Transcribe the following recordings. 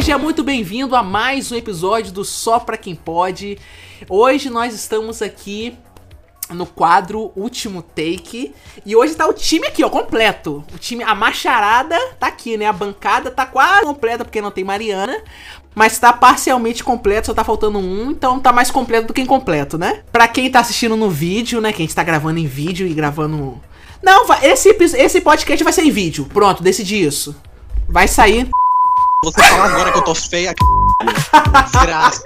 Seja muito bem-vindo a mais um episódio do Só Pra Quem Pode. Hoje nós estamos aqui no quadro Último Take. E hoje tá o time aqui, ó, completo. O time, a macharada tá aqui, né? A bancada tá quase completa porque não tem Mariana. Mas tá parcialmente completo, só tá faltando um, então tá mais completo do que incompleto, né? Pra quem tá assistindo no vídeo, né? Que a gente tá gravando em vídeo e gravando. Não, esse, esse podcast vai ser em vídeo. Pronto, decidi isso. Vai sair. Você fala agora que eu tô feia, desgraça.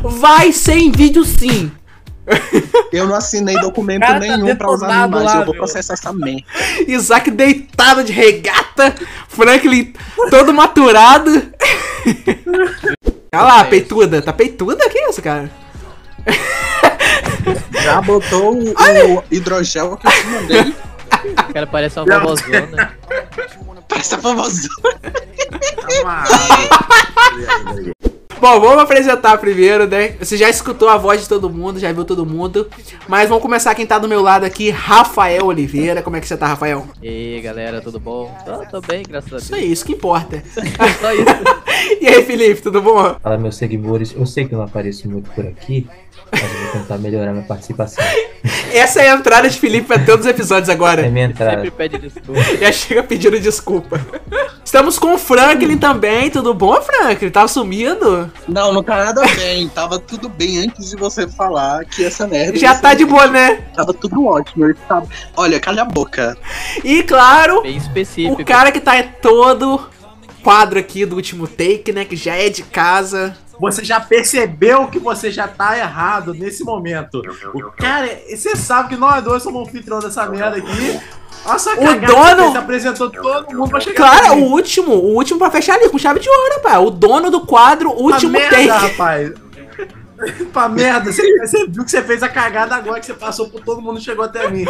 Vai ser em vídeo sim. Eu não assinei documento Cara, tá nenhum pra usar detonado imagem. lá, eu vou processar essa merda. Isaac deitado de regata. Franklin todo maturado. Olha lá, peituda. Tá peituda? Que isso, cara? Já botou o, o hidrogel que eu te mandei. O cara parece uma vovózona. Parece a famosão. Bom, vamos apresentar primeiro, né? Você já escutou a voz de todo mundo, já viu todo mundo. Mas vamos começar quem tá do meu lado aqui, Rafael Oliveira. Como é que você tá, Rafael? E aí, galera, tudo bom? Tô, tô bem, graças a Isso Deus. aí, isso que importa. Só isso. E aí, Felipe, tudo bom? Fala, meus seguidores. Eu sei que eu não apareço muito por aqui, mas eu vou tentar melhorar minha participação. Essa é a entrada de Felipe pra todos os episódios É agora. minha entrada. Sempre pede desculpa. Já chega pedindo desculpa. Estamos com o Franklin também, tudo bom, Franklin? Tá sumido? Não, não tá nada bem. Tava tudo bem antes de você falar que essa merda. Já tá de boa, né? Tava tudo ótimo. tava- Olha, calha a boca. E claro, Bem específico. o cara que tá todo quadro aqui do último take, né? Que já é de casa. Você já percebeu que você já tá errado nesse momento. O cara, você sabe que nós dois somos anfitrião dessa merda aqui. Olha essa O que dono- fez, apresentou todo mundo pra chegar Claro, aqui. o último, o último pra fechar ali com chave de ouro, pá. O dono do quadro, último pra merda, take. rapaz. pra merda, você, você viu que você fez a cagada agora que você passou por todo mundo e chegou até mim.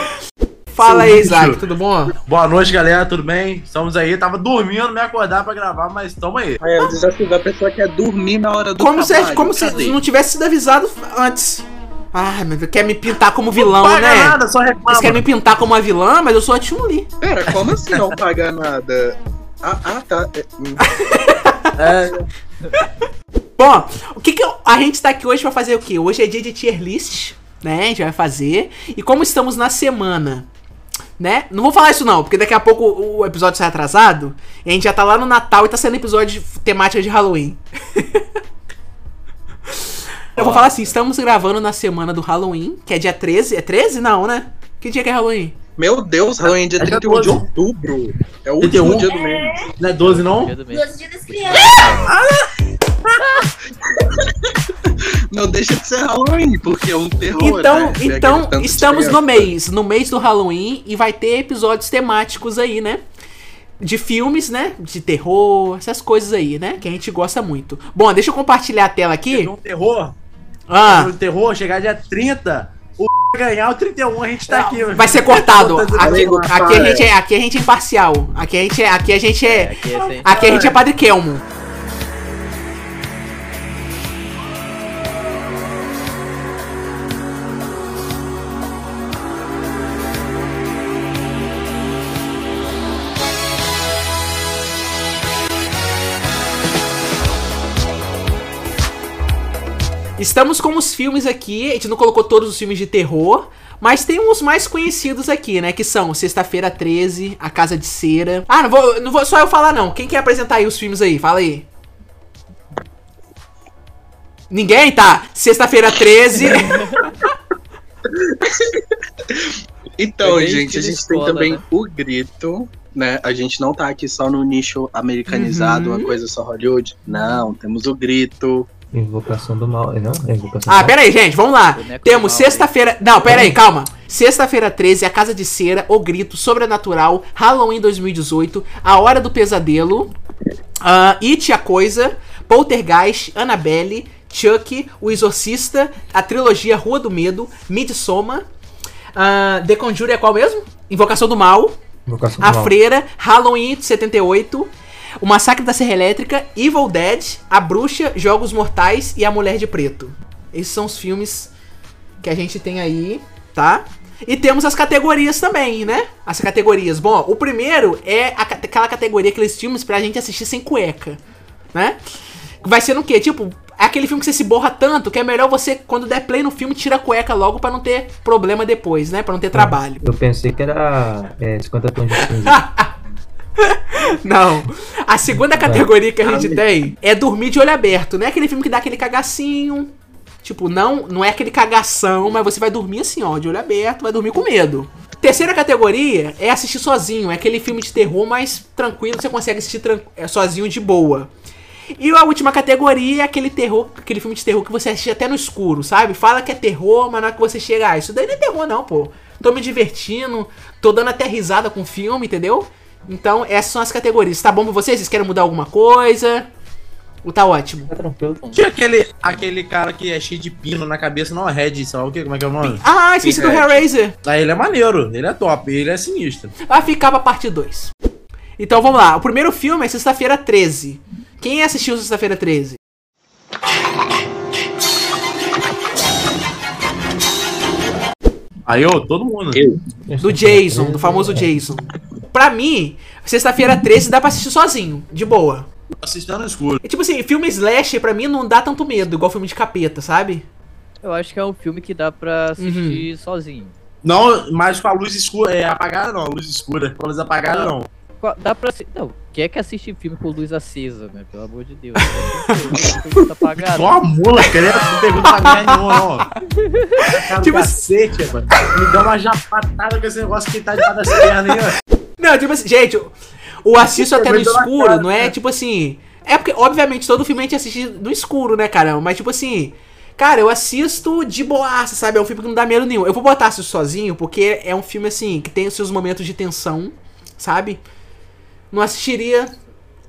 Fala aí, Isaac, tudo bom? Boa noite, galera, tudo bem? Estamos aí, tava dormindo, me acordar pra gravar, mas tamo aí. Aí o desafio da pessoa quer dormir na hora do Como se, trabalho. como se Cadê? não tivesse sido avisado antes. Ai, meu Deus, quer me pintar como vilão, Paga né? nada, só reclama. querem me pintar como uma vilã, mas eu sou a Chun-Li. Pera, como assim não pagar nada? Ah, ah, tá. É, hum. É, Bom, o que que eu- a gente tá aqui hoje pra fazer o quê? Hoje é dia de tier list, né? A gente vai fazer. E como estamos na semana, né? Não vou falar isso não, porque daqui a pouco o episódio sai atrasado. E a gente já tá lá no Natal e tá sendo episódio de temática de Halloween. eu vou falar assim, estamos gravando na semana do Halloween, que é dia 13. É 13? Não, né? Que dia que é Halloween? Meu Deus, Halloween é dia É dia 31 de 12. outubro. É o 31? último dia do mês. não é 12 não? Dia do mês. Doce dia das crianças. Não deixa de ser Halloween, porque é um terror. Então, né? Então estamos no mês, no mês do Halloween e vai ter episódios temáticos aí, né? De filmes, né? De terror, essas coisas aí, né? Que a gente gosta muito. Bom, deixa eu compartilhar a tela aqui. Um terror, Ah, um terror, chegar dia 30, o ganhar o 31, a gente tá aqui. vai ser cortado. Botando Aqui, aqui a gente é, aqui a gente é imparcial. Aqui a gente é, aqui a gente É, é, aqui é aqui a gente é Padre Kelmo. Estamos com os filmes aqui, a gente não colocou todos os filmes de terror, mas tem uns mais conhecidos aqui, né? Que são Sexta-feira 13, A Casa de Cera. Ah, não vou, não vou só eu falar não. Quem quer apresentar aí os filmes aí? Fala aí. Ninguém? Tá. Sexta-feira 13. Então, bem gente, a gente tem escola, também né? o grito, né? A gente não tá aqui só no nicho americanizado, Uhum. uma coisa só Hollywood. Não, temos o grito. Invocação do mal. Não? É invocação ah, do mal. pera aí, gente. Vamos lá. Boneco Temos sexta-feira. Não, pera aí, calma. Sexta-feira 13, A Casa de Cera, O Grito, Sobrenatural, Halloween 2018, A Hora do Pesadelo, ah, It a Coisa, Poltergeist, Annabelle, Chuck, O Exorcista, a trilogia Rua do Medo, Midsommar, ah, The Conjure é qual mesmo? Invocação do Mal, Invocação do A mal. Freira, Halloween 78, O Massacre da Serra Elétrica, Evil Dead, A Bruxa, Jogos Mortais e A Mulher de Preto. Esses são os filmes que a gente tem aí, tá? E temos as categorias também, né? As categorias. Bom, o primeiro é aquela categoria, aqueles filmes pra gente assistir sem cueca. né? Vai ser no quê? Tipo, é aquele filme que você se borra tanto que é melhor você, quando der play no filme, tira a cueca logo pra não ter problema depois, né? Pra não ter trabalho. Eu pensei que era é, 50 tons de cinza. Não. A segunda categoria que a gente tem é dormir de olho aberto. Não é aquele filme que dá aquele cagacinho. Tipo, não, não é aquele cagação, mas você vai dormir assim, ó, de olho aberto, vai dormir com medo. Terceira categoria é assistir sozinho. É aquele filme de terror mais tranquilo, você consegue assistir é, sozinho de boa. E a última categoria é aquele terror, aquele filme de terror que você assiste até no escuro, sabe? Fala que é terror, mas na hora que você chega, ah, isso daí não é terror não, pô. Tô me divertindo, tô dando até risada com o filme, entendeu? Então, essas são as categorias. Tá bom pra vocês? Vocês querem mudar alguma coisa? Ou tá ótimo? Tá tranquilo. Tinha aquele, aquele cara que é cheio de pino na cabeça, não é Red, sei lá o que, como é que é o nome? Ah, esqueci do Hellraiser. Aí ele é maneiro, ele é top, ele é sinistro. Vai ficar pra parte 2. Então vamos lá. O primeiro filme é Sexta-feira 13. Quem assistiu Sexta-feira 13? Aí, ô, todo mundo. Eu. Do Jason, do famoso Jason. Pra mim, Sexta-feira 13 dá pra assistir sozinho, de boa. Assistindo no escuro. E tipo assim, filme slasher pra mim não dá tanto medo, igual filme de capeta, sabe? Eu acho que é um filme que dá pra assistir Uhum. sozinho. Não, mas com a luz escura, é apagada não, a luz escura. Com a luz apagada não. Dá pra. Não, quem é que assiste filme com luz acesa, né? Pelo amor de Deus. Tá apagado. Só a mula, cara, não pergunta pra nenhuma, não. Cara, Tipo- cacete, mano. Me dá uma japatada com esse negócio que tá debaixo das pernas aí, ó. Não, tipo assim, gente, o- assisto até no escuro cara, não é né? tipo assim. É porque, obviamente, todo filme a gente assiste no escuro, né, cara? Mas tipo assim. Cara, eu assisto de boaça, sabe? É um filme que não dá medo nenhum. Eu vou botar assistir sozinho, porque é um filme assim, que tem os seus momentos de tensão, sabe? Não assistiria.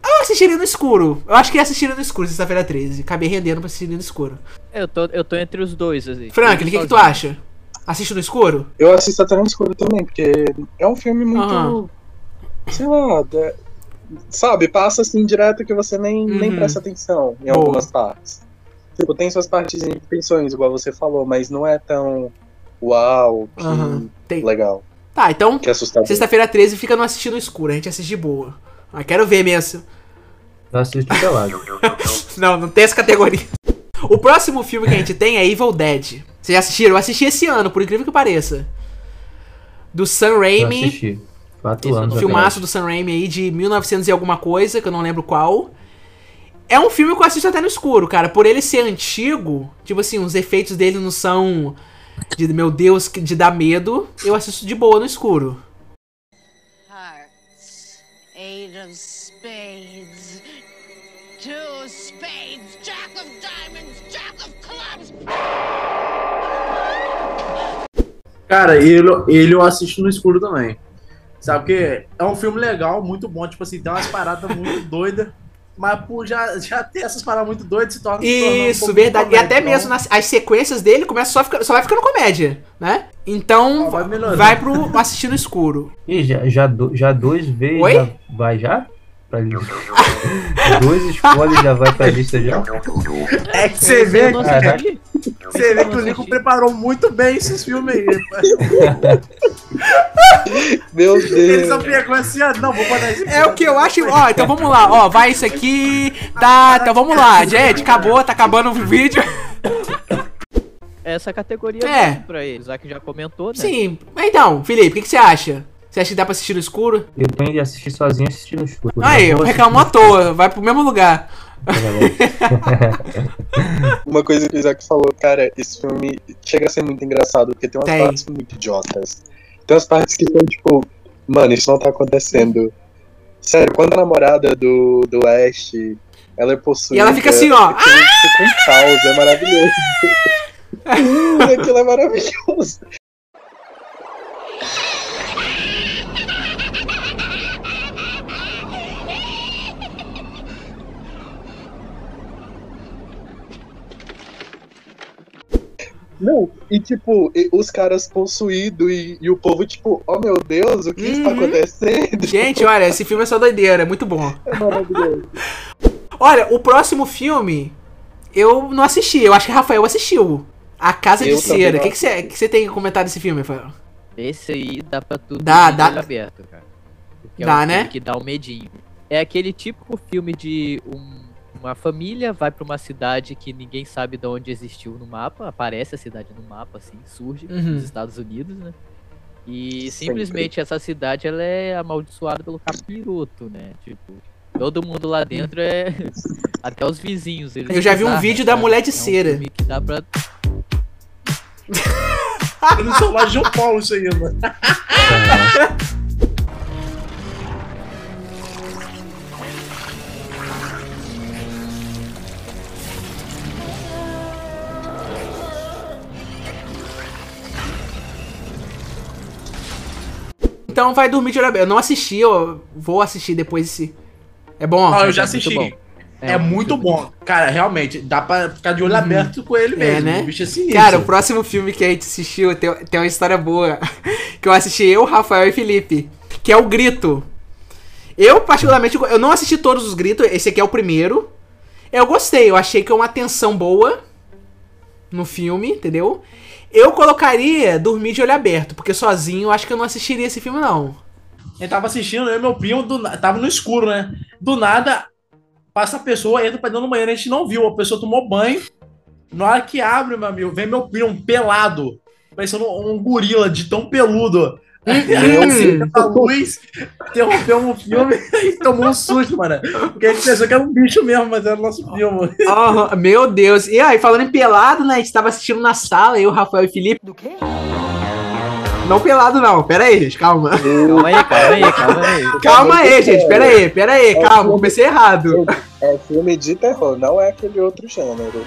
Eu assistiria no escuro. Eu acho que ia assistiria no escuro, sexta-feira 13. Acabei rendendo pra assistir no escuro. Eu tô, eu tô entre os dois, assim. Franklin, o que, que tu acha? Assiste no escuro? Eu assisto até no escuro também, porque é um filme muito. Aham. Sei lá. da- sabe, passa assim direto que você nem, nem Uhum. presta atenção em Boa. algumas partes. Tipo, tem suas partes de tensões, igual você falou, mas não é tão. Uau, que Aham. Tem. legal. Tá, então. Sexta-feira 13 fica no assistir no escuro, a gente assiste de boa. Ah, quero ver mesmo. Eu assisto pelado. Não, não tem essa categoria. O próximo filme que a gente tem é Evil Dead. Vocês já assistiram? Eu assisti esse ano, por incrível que pareça. Do Sam Eu Raimi. assisti. Quatro anos no Filmaço do Sam Raimi aí de 1900 e alguma coisa, que eu não lembro qual. É um filme que eu assisto até no escuro, cara. Por ele ser antigo, tipo assim, os efeitos dele não são de, meu Deus, que- de dar medo. Eu assisto de boa no escuro. Hearts, eight of spades, two spades, jack of diamonds, jack of clubs. Cara, ele, ele eu assisto no escuro também. Sabe, porque é um filme legal, muito bom. Tipo assim, tem umas paradas muito doidas. Mas por já, já ter essas paradas muito doidas, se torna. se um Isso, de verdade. E comédia. até Então, mesmo nas, as sequências dele começa só, a ficar- só vai ficando comédia, né? Então, vai vai pro assistir no escuro. Ih, já, já, do- já dois vezes. Oi? Já vai já? Pra lista. dois spoilers já vai pra lista já? É que você vê, assisti. você vê que o Nico preparou muito bem esses filmes aí. Meu Ele só Deus. pegou assim, ah, não, vou botar esse É o que eu acho. Ó, então vamos lá. Ó, vai isso aqui. Tá, então vamos lá. Gente, acabou, tá acabando o vídeo. Essa categoria É. mesmo pra eles, já que já comentou, né? Sim. Então, Felipe, o que, que você acha? Você acha que dá pra assistir no escuro? Eu tenho de assistir sozinho assistir no escuro. Aí, eu vou reclamo à toa. Vai pro mesmo lugar. Uma coisa que o Isaac falou, cara, esse filme chega a ser muito engraçado, porque tem umas Tem. partes muito idiotas. Tem umas partes que são tipo, mano, isso não tá acontecendo. Sério, quando a namorada do, do Ash, ela é possuída. E ela fica assim, ó. fica um caos, é maravilhoso. Aquilo é maravilhoso. Não, e tipo, e- os caras possuídos e, e o povo, tipo, oh meu Deus, o que está Uhum. acontecendo? Gente, olha, esse filme é só doideira, é muito bom. É maravilhoso. Olha, o próximo filme eu não assisti. Eu acho que Rafael assistiu. A Casa Eu de Cera. O que, que, você, que você tem que comentar desse filme, Rafael? Esse aí dá pra tudo Dá, dá. aberto, cara. Porque Dá, é um filme né? que dá um medinho. É aquele típico filme de um- uma família vai pra uma cidade que ninguém sabe de onde existiu no mapa. Aparece a cidade no mapa, assim, surge Uhum. nos Estados Unidos, né? E Sempre. simplesmente essa cidade ela é amaldiçoada pelo capiroto, né? Tipo, todo mundo lá dentro é. Até os vizinhos. eles Eu já vi um vídeo da sabe? mulher de É um cera. filme que dá pra Eu não sou mais João Paulo isso aí, mano. Então vai dormir de olho aberto. Eu não assisti, eu vou assistir depois desse. É bom? Ah, eu já é muito assisti. bom. É, um muito filme bom. Cara, realmente, dá pra ficar de olho aberto com ele mesmo. né? O bicho é sinistro. Cara, o próximo filme que a gente assistiu tem, tem uma história boa. Que eu assisti eu, Rafael e Felipe. Que é o Grito. Eu, particularmente, eu não assisti todos os gritos. Esse aqui é o primeiro. Eu gostei, eu achei que é uma tensão boa no filme, entendeu? Eu colocaria dormir de olho aberto, porque sozinho eu acho que eu não assistiria esse filme, não. Ele tava assistindo, eu e meu primo, do tava no escuro, né? Do nada, passa a pessoa, entra pra dentro do banheiro, a gente não viu. A pessoa tomou banho. Na hora que abre, meu amigo, vem meu primo pelado, parecendo um gorila de tão peludo. Hum. A luz interrompeu o filme e tomou um susto, mano. Porque a gente pensou que era um bicho mesmo, mas era o nosso primo. Aham, meu Deus. E aí, falando em pelado, né? A gente tava assistindo na sala, eu, Rafael e Felipe. Do quê? Não pelado, não. Pera aí, gente, calma. Calma aí, calma aí, calma aí. Calma aí, gente. Pera aí, pera aí, calma. Comecei errado. É filme de terror, não é aquele outro gênero.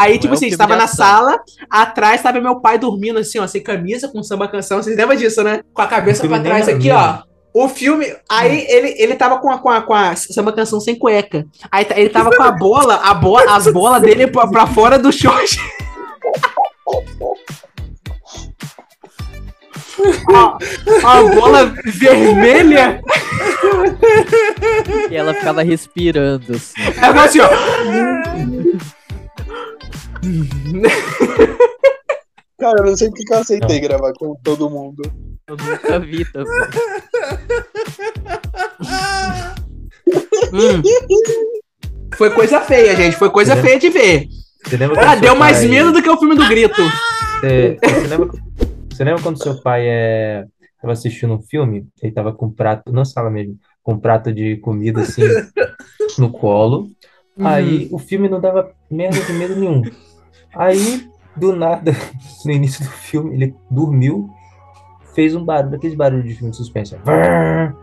Aí, tipo é assim, a gente filme tava de na sala, atrás tava meu pai dormindo assim, ó, sem camisa, com samba canção. Vocês lembram disso, né? Com a cabeça filme trás aqui, é ó. O filme. Aí ele, ele tava com a, com, a, com a samba canção sem cueca. Aí ele tava com a bola, a bola as bolas dele pra, pra fora do short. a, a bola vermelha. E ela ficava respirando, assim. Ela assim, ó. Cara, eu não sei porque que eu aceitei gravar com todo mundo. Eu nunca vi também. Hum. Foi coisa feia, gente. Foi coisa feia de ver. Ah, deu mais pai- medo do que o filme do grito. Você, você lembra, você lembra quando seu pai é, tava assistindo um filme? Ele tava com um prato, na sala mesmo, com um prato de comida assim no colo. Aí o filme não dava merda de medo nenhum. Aí, do nada, no início do filme, ele dormiu, fez um barulho, aqueles barulhos de filme de suspense. Vrrr.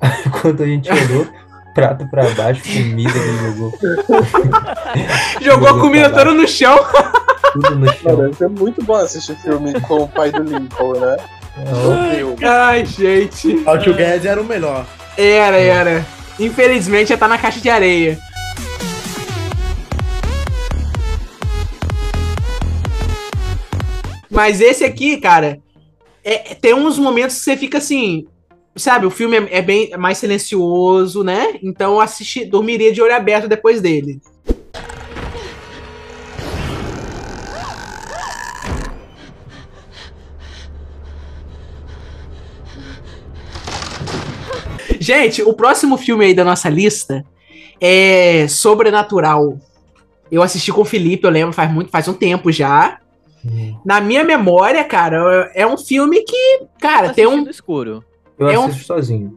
Aí quando a gente olhou, prato pra baixo, comida que ele jogou. Jogou a comida toda no chão. Tudo no Cara, chão. ser muito bom assistir filme com o pai do Lincoln, né? Horrível. Ai, gente. O Guedes era o melhor. Era, era. Infelizmente já tá na caixa de areia. Mas esse aqui, cara, é- tem uns momentos que você fica assim. Sabe, o filme é, é bem é mais silencioso, né? Então eu assisti, dormiria de olho aberto depois dele. Gente, o próximo filme aí da nossa lista é Sobrenatural. Eu assisti com o Felipe, eu lembro, faz muito, faz um tempo já. Hum. Na minha memória, cara, é um filme que, cara, tem um, no escuro. Eu É um- assisto sozinho.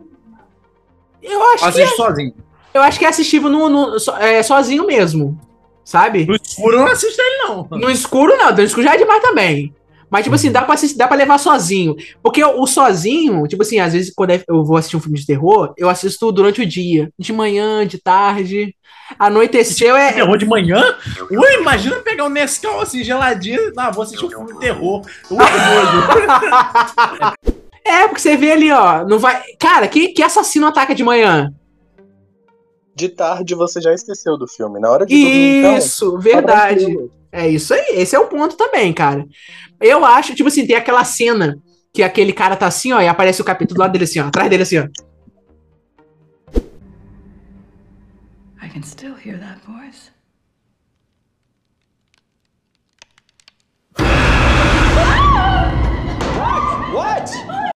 eu acho que Assiste sozinho. eu acho que é assistível no, no- so- é, sozinho mesmo, sabe? No escuro eu não assisto ele, não. No escuro não, no escuro já é demais também. Mas, tipo assim, dá pra, assistir, dá pra levar sozinho. Porque o, sozinho, tipo assim, às vezes quando eu vou assistir um filme de terror, eu assisto durante o dia. De manhã, de tarde. Anoiteceu é. Terror de manhã? Ui, imagina pegar um Nescau assim, geladinho. Não, vou assistir um filme de terror. Ui. É, porque você vê ali, ó. Não vai. Cara, que, que assassino ataca de manhã? De tarde você já esqueceu do filme. Na hora de dormir, então, Isso, verdade. É isso aí, esse é o ponto também, cara. Eu acho, tipo assim, tem aquela cena que aquele cara tá assim, ó, e aparece o capítulo do lado dele assim, ó, atrás dele assim, ó. I can still hear that voice. Cara,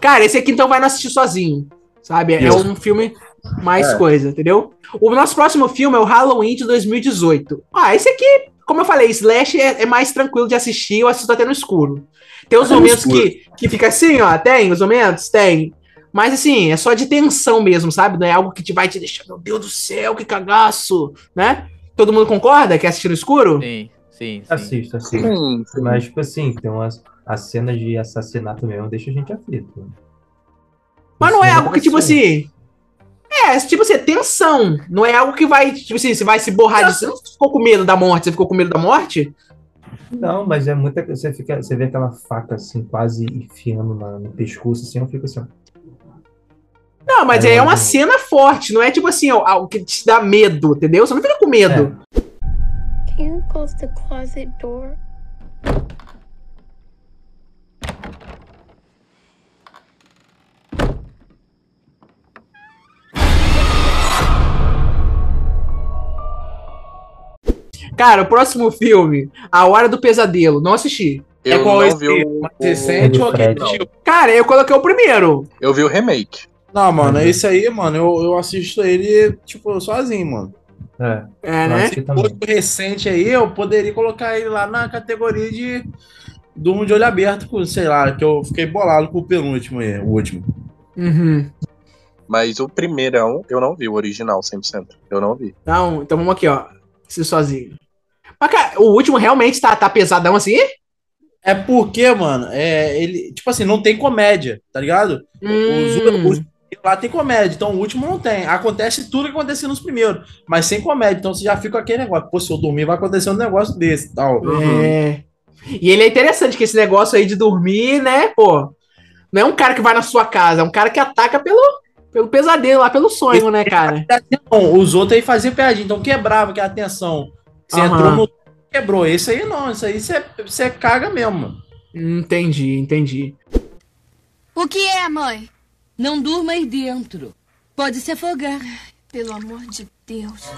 Cara, esse aqui então vai não assistir sozinho. Sabe? É Isso. um filme mais É. coisa, entendeu? O nosso próximo filme é o Halloween de 2018. Ah, esse aqui, como eu falei, Slash é, é mais tranquilo de assistir, eu assisto até no escuro. Tem os Até momentos que, que fica assim, ó, tem os momentos? Tem. Mas assim, é só de tensão mesmo, sabe? Não é algo que te vai te deixar, meu Deus do céu, que cagaço, né? Todo mundo concorda que é assistir no escuro? Sim, sim, sim. Assisto, assisto. Sim, sim. Mas, tipo assim, tem umas as cenas de assassinato mesmo, deixa a gente aflito. Mas não é algo que, tipo assim. É, tipo assim, é tensão. Não é algo que vai, tipo assim, você vai se borrar de. Você não ficou com medo da morte? Você ficou com medo da morte? Não, mas é muita. Você, fica, você vê aquela faca assim, quase enfiando na- no pescoço, assim, eu fico assim, ó. Não, mas É, é, uma cena forte, não é tipo assim, ó, algo que te dá medo, entendeu? Você não fica com medo. Can you close the closet door? Cara, o próximo filme, A Hora do Pesadelo, não assisti. Eu é qual não esse vi o, mais recente o ou aquele? Cara, eu coloquei o primeiro. Eu vi o remake. Não, mano, Uhum. esse aí, mano, eu, eu assisto ele, tipo, sozinho, mano. É, É, né? Outro recente aí, eu poderia colocar ele lá na categoria de Durmo de olho aberto, com, sei lá, que eu fiquei bolado com o penúltimo aí, o último. Uhum. Mas o primeirão, eu não vi, o original 100%. Eu não vi. Então, então vamos aqui, ó. Esse sozinho. Mas, cara, o último realmente tá, tá pesadão assim? É porque, mano, é, ele, tipo assim, não tem comédia, tá ligado? Hum. Os, os- lá tem comédia, então o último não tem. Acontece tudo que acontecia nos primeiros, mas sem comédia. Então você já fica com aquele negócio, pô, se eu dormir vai acontecer um negócio desse e tal. É. E ele é interessante que esse negócio aí de dormir, né, pô. Não é um cara que vai na sua casa, é um cara que ataca pelo, pelo pesadelo lá, pelo sonho, né, cara? Os outros aí faziam piadinha, então quebrava que a atenção. Você Aham. entrou no. Quebrou. Esse aí não, isso aí você, você caga mesmo, mano. Entendi, entendi. O que é, mãe? Não durma aí dentro. Pode se afogar. Pelo amor de Deus.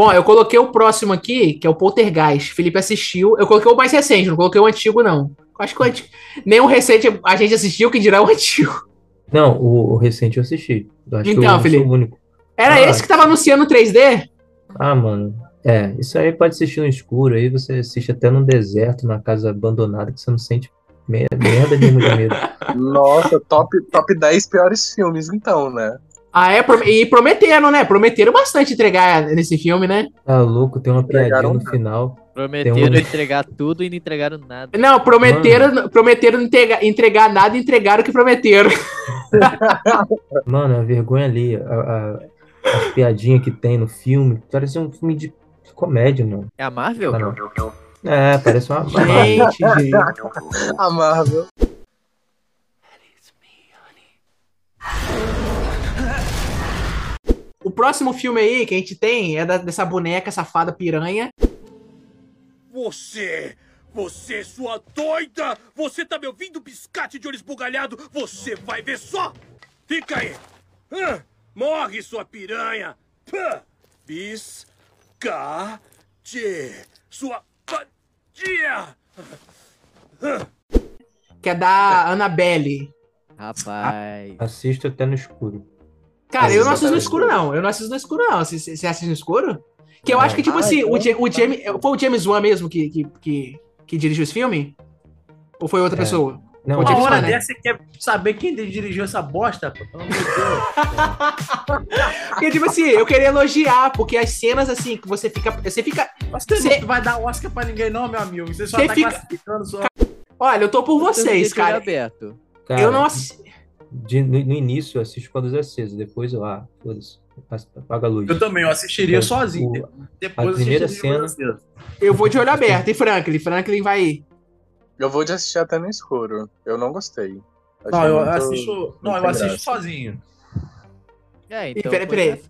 Bom, eu coloquei o próximo aqui, que é o Poltergeist. Felipe assistiu. Eu coloquei o mais recente, não coloquei o antigo, não. Eu Acho que o antigo. Nem o recente a gente assistiu, que dirá o antigo. Não, o, o recente eu assisti. Eu acho que Então, sou Felipe. o único. Era Ah. esse que tava anunciando 3D? Ah, mano. É, isso aí pode assistir no escuro, aí você assiste até num deserto, numa casa abandonada, que você não sente me- merda nenhuma de medo. Nossa, top, top 10 piores filmes, então, né? Ah, é? E prometeram, né? Prometeram bastante entregar nesse filme, né? Tá louco, tem uma piadinha Entregaram no final. Prometeram um- entregar tudo e não entregaram nada. Não, prometeram, prometeram entregar, entregar nada e entregaram o que prometeram. Mano, a vergonha ali, a, a, as piadinhas que tem no filme, parece um filme de comédia, mano. É a Marvel? Tá, não. É, parece uma. Gente, gente. A Marvel. O próximo filme aí que a gente tem é da- dessa boneca safada piranha. Você! Você, sua doida! Você tá me ouvindo, biscate de olho esbugalhado? Você vai ver só! Fica aí! Hã? morre, sua piranha! Pã! Biscate! Sua vadia! Que é da Annabelle. Rapaz. Assisto até no escuro. Cara, eu não assisto no escuro, não. Eu não assisto no escuro, não. Você, você assiste no escuro? Que eu acho que, tipo Ah, assim, o, então- Ja- o James. Foi o James Wan mesmo que, que, que, que dirigiu esse filme? Ou foi outra É. pessoa? Não, Uma hora Wan, né? dessa você quer saber quem dirigiu essa bosta, pô? Pelo amor de Deus. Porque, tipo assim, eu queria elogiar, porque as cenas, assim, que você fica. Você fica. Você Cê- não vai dar Oscar pra ninguém, não, meu amigo. Você só Cê tá fica- classificando só. Olha, eu tô por vocês, cara. aberto. cara, Eu não assisti. De- no, no início eu assisto com a luz acesa, depois eu, ah, foda-se, apaga a luz. Eu também, eu assistiria É, sozinho. o- Depois a eu primeira cena-. Eu vou de olho aberto. E Franklin? Franklin vai. Eu vou de assistir até no escuro. Eu não gostei. Achei Não, eu muito- assisto. Não, eu muito assisto graça. sozinho. É, então. peraí, peraí.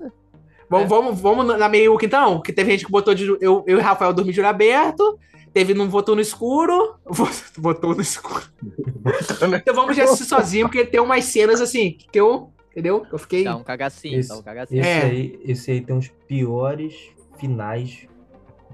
Vamos, vamos, vamos na meiuca então? Que teve gente que botou de. Eu, eu e Rafael dormir de olho aberto. Teve não votou no escuro. Votou no escuro. Então vamos de assistir sozinho, porque tem umas cenas assim que eu. entendeu? Eu fiquei. Dá um cagacinho, Esse, dá um cagacinho. esse É. aí, esse aí tem os piores finais,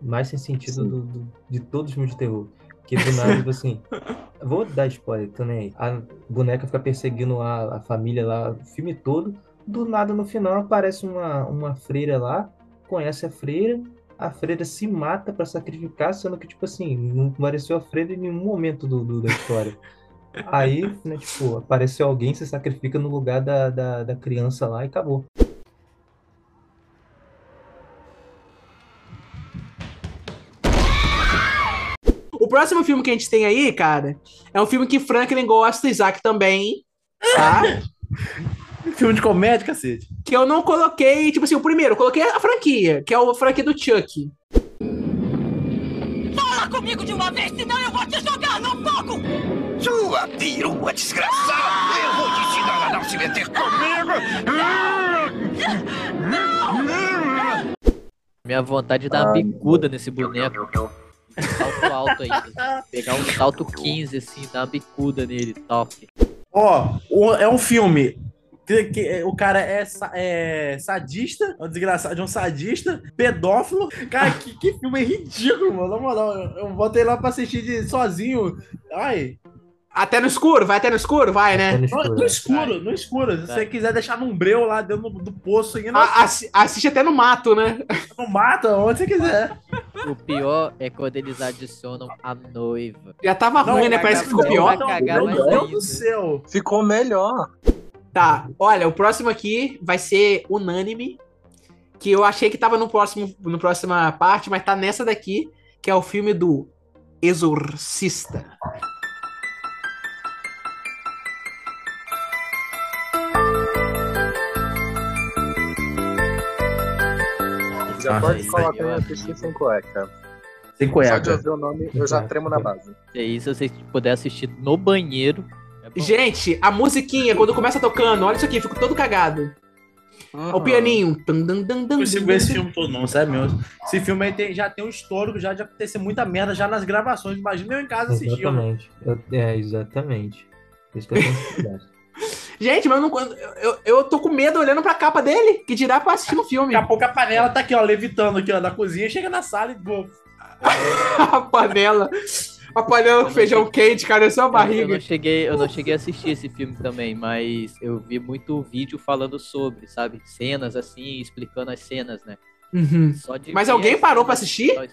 mais sem sentido do- do- de todos os filmes de terror. Que do nada, tipo assim. Vou dar spoiler, tô nem aí. A boneca fica perseguindo a, a família lá o filme todo. Do nada, no final, aparece uma, uma freira lá, conhece a freira, a freira se mata pra sacrificar, sendo que, tipo assim, não apareceu a freira em nenhum momento do, do- da história. Aí, né, tipo, apareceu alguém, se sacrifica no lugar da, da, da criança lá e acabou. O próximo filme que a gente tem aí, cara, é um filme que Franklin gosta, Isaac também, tá? Filme de comédia, cacete. que eu não coloquei, tipo assim, o primeiro, eu coloquei a franquia, que é o franquia do Chuck. Fala comigo de uma vez, senão eu vou te jogar no fogo! Sua perua desgraçada! Eu vou te ensinar a não se meter comigo! Minha vontade é dar uma bicuda nesse boneco. Salto alto ainda. Pegar um salto 15, assim, dar uma bicuda nele, top. Ó, o- é um filme. Que, que- o cara é, é sadista, é um desgraçado de um sadista, pedófilo. Cara, que, que filme ridículo, mano. Na moral, eu, botei lá pra assistir de- sozinho. Ai, Até no escuro? Vai até no escuro? Vai, né? No no, escuro. no escuro, no escuro. Se você quiser deixar num breu lá dentro do, do poço aí, não, A- assi- assiste até no mato, né? não mata, onde você quiser. O pior é quando eles adicionam a noiva. Já tava Não, ruim, né? Parece que ficou pior. Meu Deus ainda. do céu. Ficou melhor. Tá, olha, o próximo aqui vai ser unânime. Que eu achei que tava no próximo, no próxima parte, mas tá nessa daqui, que é o filme do Exorcista. Já Nossa, pode isso falar que eu ó. assisti sem cueca. Sem Só de cueca. ouvir o nome, eu já tremo na base. E aí, se vocês puderem assistir no banheiro. É. Gente, a musiquinha, quando começa tocando, olha isso aqui, fico todo cagado. Ó, O pianinho. Tum, dum, dum, dum, Não consigo dum, ver esse filme todo, não, sério mesmo. Esse filme aí tem- já tem um histórico já de acontecer muita merda já nas gravações. Imagina eu em casa assistindo. Exatamente. Eu- é, exatamente. Isso que eu tenho. Gente, mas eu, não, eu, eu, eu tô com medo olhando pra capa dele, que dirá pra assistir no filme. Daqui a pouco a panela tá aqui, ó, levitando aqui, ó, na cozinha, chega na sala e a panela. A panela com feijão quente, cara, é só a Eu, eu barriga. não cheguei, eu não cheguei a assistir esse filme também, mas eu vi muito vídeo falando sobre, sabe? Cenas assim, explicando as cenas, né? Uhum. Mas alguém parou pra cenas, assistir? só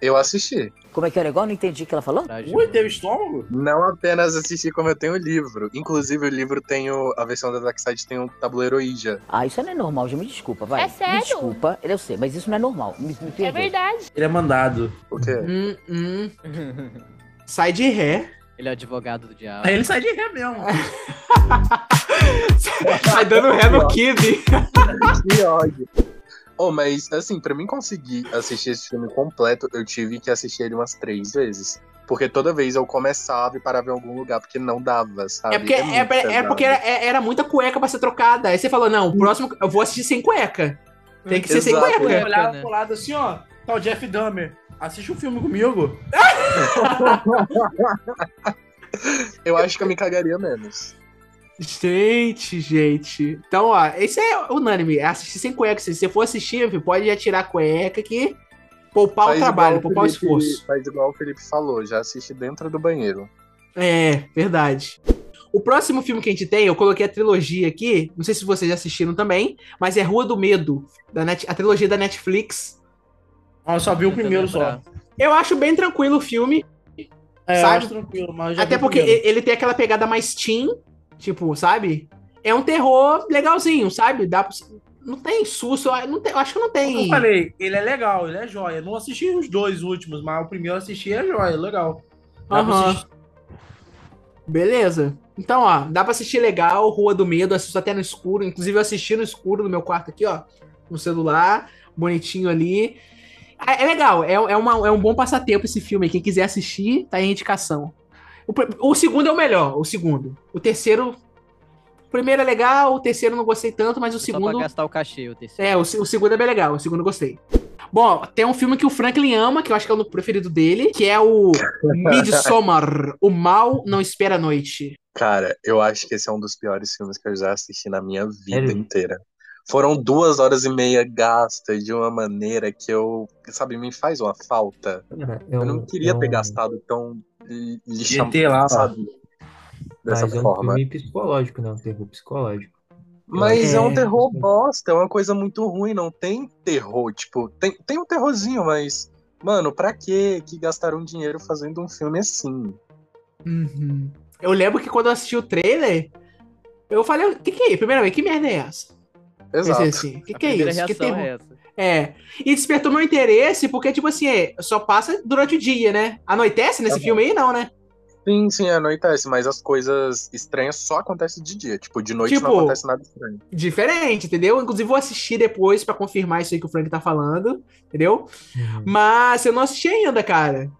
Eu assisti. Como é que é o negócio? Não entendi o que ela falou? ui, jogar. teve estômago? Não apenas assisti, como eu tenho o livro. Inclusive, o livro tem o. A versão da Dark Side tem um tabuleiro Ouija. Ah, isso não é normal, já me desculpa, vai. É sério? Me desculpa, eu sei, mas isso não é normal. Me, me É verdade. Ele é mandado. O quê? Hum, hum. Sai de ré. Ele é o advogado do diabo. Ele sai de ré mesmo. Sai dando ré no Kid. Que ódio. Oh, mas assim, pra mim conseguir assistir esse filme completo, eu tive que assistir ele umas três vezes. Porque toda vez eu começava e parava em algum lugar, porque não dava, sabe? É porque, é, muito é pesado. porque era, é- era muita cueca pra ser trocada. Aí você falou, não, o próximo eu vou assistir sem cueca. Tem que ser sem Exato. Eu cueca. olhava né? pro lado assim, ó, tá o Jeff Dahmer. Assiste um filme comigo. Eu acho que eu me cagaria menos. Gente, gente. Então, ó, esse é unânime. É assistir sem cueca. Se você for assistir, pode já tirar a cueca que poupar o Faz trabalho, igual poupar o Felipe- esforço. Faz igual o Felipe falou, já assisti dentro do banheiro. É, verdade. O próximo filme que a gente tem, eu coloquei a trilogia aqui. Não sei se vocês já assistiram também, mas é Rua do Medo, da Net, a trilogia da Netflix. Ah, eu só vi o primeiro só. Eu acho bem tranquilo o filme, É, eu Sabe? acho tranquilo, mas eu já até vi o porque primeiro. ele tem aquela pegada mais teen, tipo, sabe? É um terror legalzinho, sabe? Dá pra... Não tem susto, eu não tem, eu acho que não Como tem. eu falei, ele é legal, ele é joia. Não assisti os dois últimos, mas o primeiro eu assisti é joia, legal. Aham. Beleza. Então, ó, dá pra assistir legal, Rua do Medo, assisto até no escuro. Inclusive, eu assisti no escuro no meu quarto aqui, ó. No celular, bonitinho ali. É é legal, é, é, uma- é um bom passatempo esse filme. Quem quiser assistir, tá aí a indicação. O, o segundo é o melhor, o segundo. O terceiro. O primeiro é legal, o terceiro eu não gostei tanto, mas o Só pra segundo. gastar o cachê, o terceiro. É, o, o segundo é bem legal, o segundo eu gostei. Bom, tem um filme que o Franklin ama, que eu acho que é o preferido dele, que é o Midsommar, O Mal Não Espera a Noite. Cara, eu acho que esse é um dos piores filmes que eu já assisti na minha vida Sério? inteira. Foram duas horas e meia gastas de uma maneira que eu, sabe, me faz uma falta. É Eu não um- queria é ter gastado tão lixam, ter lá, sabe? Dessa Mas é um forma. filme psicológico, né? Um terror psicológico. Mas é, um É. terror bosta, é uma coisa muito ruim, não tem terror, tipo, tem, tem um terrorzinho, mas, mano, pra que que gastaram dinheiro fazendo um filme assim? Uhum. Eu lembro que quando eu assisti o trailer, eu falei, o que que é isso? Primeira vez, que merda é essa? Exato. Pensei assim, o que que é isso? Que reação terror? é essa. É. E despertou meu interesse, porque, tipo assim, é, só passa durante o dia, né? Anoitece nesse Uhum. filme aí, não, né? Sim, sim, anoitece, mas as coisas estranhas só acontecem de dia, tipo, de noite Tipo, não acontece nada estranho. Diferente, entendeu? Inclusive, vou assistir depois pra confirmar isso aí que o Frank tá falando, entendeu? Mas eu não assisti ainda, cara.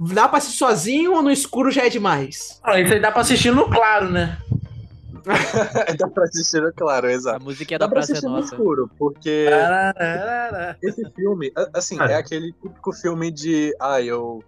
Dá pra assistir sozinho ou no escuro já é demais? Ah, isso aí dá pra assistir no claro, né? Dá pra assistir, no claro, A exato. música é Dá da pra Praça é assistir no escuro, porque esse filme, a- assim, Ah. é aquele típico filme de, ah, eu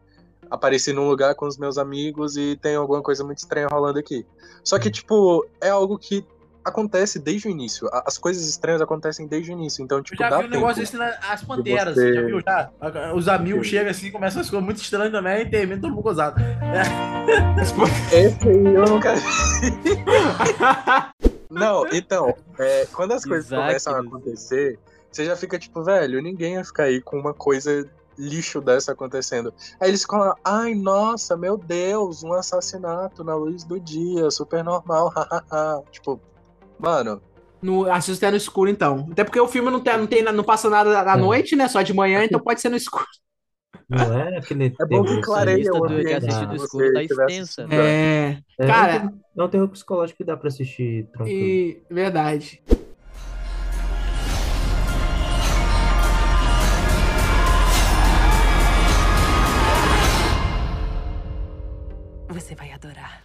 apareci num lugar com os meus amigos e tem alguma coisa muito estranha rolando aqui. Só que, tipo, é algo que acontece desde o início. As coisas estranhas acontecem desde o início, então, Eu tipo, já dá vi um negócio desse nas Panteras, você- já viu? Já? Os amigos chegam assim, começam as coisas muito estranhas também e termina todo mundo gozado. Esse aí eu nunca Não, então, é, quando as coisas Isaac, começam a acontecer, você já fica tipo, velho, ninguém ia ficar aí com uma coisa lixo dessa acontecendo. Aí eles ficam lá, ai, nossa, meu Deus, um assassinato na luz do dia, super normal, hahaha. tipo, mano, No, assisto até no escuro, então. Até porque o filme não, tem, não, tem, não passa nada à É. noite, né? Só de manhã, então pode ser no escuro. Não é aquele é bom que clareia lista o do- de ambiente. assistir que no você escuro tá extensa. assistindo. É. É, Cara, é um terror- é um terror psicológico que dá pra assistir tranquilo. e. Verdade. Você vai adorar.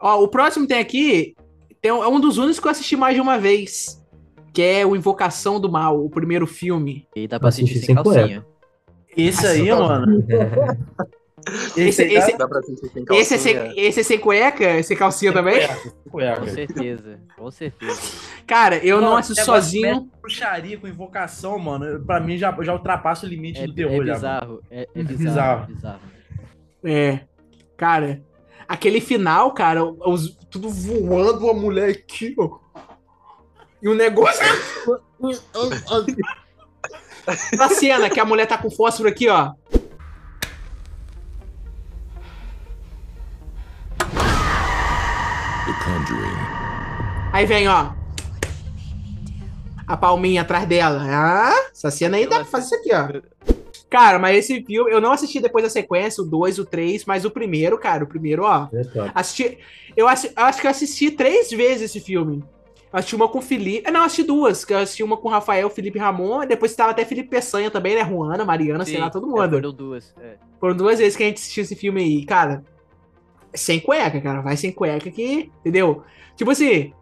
Ó, o próximo tem aqui. Tem, um- é um dos únicos que eu assisti mais de uma vez. Que é o Invocação do Mal, o primeiro filme. E dá pra assistir sem sem calcinha. Esse aí, mano. Esse, aí esse, Dá pra assistir sem esse, é sem, calcinha. esse é sem cueca? Sem calcinha também? Cueca. Com certeza, com certeza. Cara, eu não Mano, assisto negócio sozinho. de Bruxaria com invocação, mano, pra mim já, já ultrapassa o limite É, do é terror. já, mano. bizarro, é, é Uhum. bizarro, Bizarro. é bizarro. É. Cara, aquele final, cara, os, tudo voando, a mulher aqui, ó. E o negócio. Na cena que a mulher tá com fósforo aqui, ó. The Conjuring. Aí vem, ó. A palminha atrás dela. Ah, essa cena aí dá pra fazer isso aqui, ó. Cara, mas esse filme, eu não assisti depois da sequência, o 2, o 3, mas o primeiro, cara, o primeiro, ó. É. Assisti, eu, assi- eu acho que eu assisti três vezes esse filme. Eu assisti uma com o Felipe. ah, Não, eu assisti duas. Que eu assisti uma com o Rafael, Felipe Ramon. e Depois tava até Felipe Peçanha também, né? Juana, Mariana, sei Sim, lá, todo é, mundo. foram duas. é. Foram duas vezes que a gente assistiu esse filme aí. Cara, sem cueca, cara. Vai sem cueca aqui, entendeu? Tipo assim,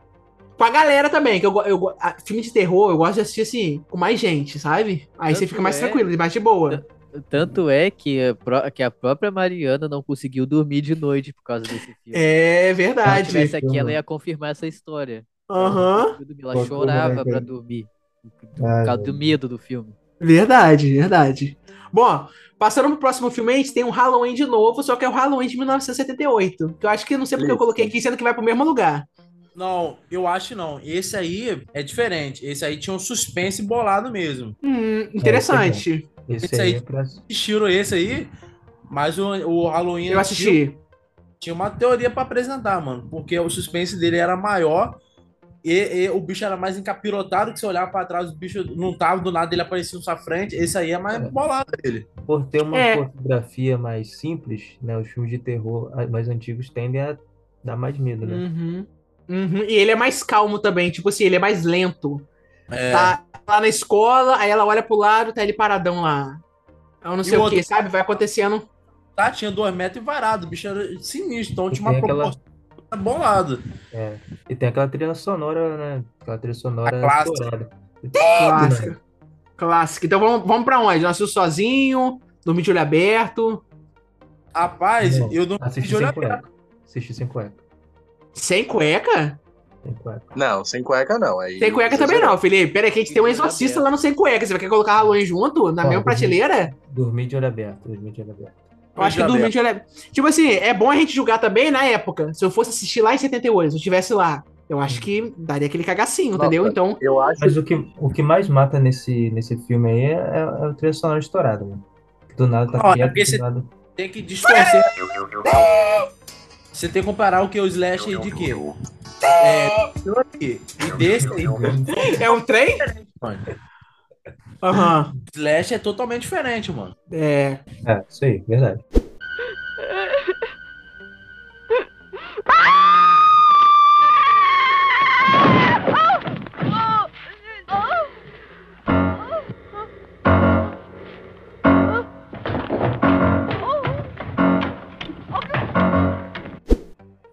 com a galera também. Que eu, eu, a- filme de terror, eu gosto de assistir assim, com mais gente, sabe? Aí você Tanto fica mais é- tranquilo, mais de boa. Tanto é que a, que a própria Mariana não conseguiu dormir de noite por causa desse filme. É Se ela verdade. tivesse aqui, ela ia confirmar essa história. Aham. Ela Pô, chorava como é pra dormir. Por Ah, causa do medo do filme. Verdade, verdade. Bom, passando pro próximo filme, a gente tem um Halloween de novo, só que é o Halloween de 1978. Que eu acho que não sei porque eu coloquei aqui, sendo que vai pro mesmo lugar. Não, eu acho não. Esse aí é diferente. Esse aí tinha um suspense bolado mesmo. Hum, interessante. Esse, Esse aí é pra... Assistiram esse aí, mas o, o Halloween Eu assisti. tinha uma teoria pra apresentar, mano. Porque o suspense dele era maior e, e o bicho era mais encapirotado, que você olhava pra trás, o bicho não tava, do nada ele aparecia na sua frente. Esse aí é mais É. bolado dele. Por ter uma É. fotografia mais simples, né? Os filmes de terror mais antigos tendem a dar mais medo, né? Uhum. Uhum. E ele é mais calmo também, tipo assim, ele é mais lento. É. Tá lá na escola, aí ela olha pro lado, tá ele paradão lá. Eu não sei E o outro- que, sabe? Vai acontecendo. Tá, tinha dois metros e varado, o bicho era sinistro, então tinha uma tem aquela- proporção bolado. É. E tem aquela trilha sonora, né? Aquela trilha sonora A clássica. Clássica. Clássico. Então vamos, vamos pra onde? Nasceu sozinho, dormir de olho aberto. Rapaz, Não, eu não Assisti de olho sem aberto. cueca. Assisti sem cueca. Sem cueca? Sem cueca. Não, sem cueca não. Aí Sem cueca também não, Felipe. Pera aí que a gente tem um exorcista lá no sem cueca. Você vai querer colocar Halloween junto, na Ó, mesma prateleira? Dormi de olho aberto. Dormi de olho aberto. Eu acho que dormir de olho aberto. Tipo assim, é bom a gente julgar também na época. Se eu fosse assistir lá em 78, se eu estivesse lá, eu acho que daria aquele cagacinho, entendeu? Então, Eu acho Mas o que, o que mais mata nesse, nesse filme aí é, é o trilha sonora estourado, mano. Do nada tá é quieto, do nada... Tem que distorcer. Você tem que comparar o que o Slash de quê? É, e desse aí. é um trem? Aham. Slash é totalmente diferente, mano. É. É, isso aí, verdade.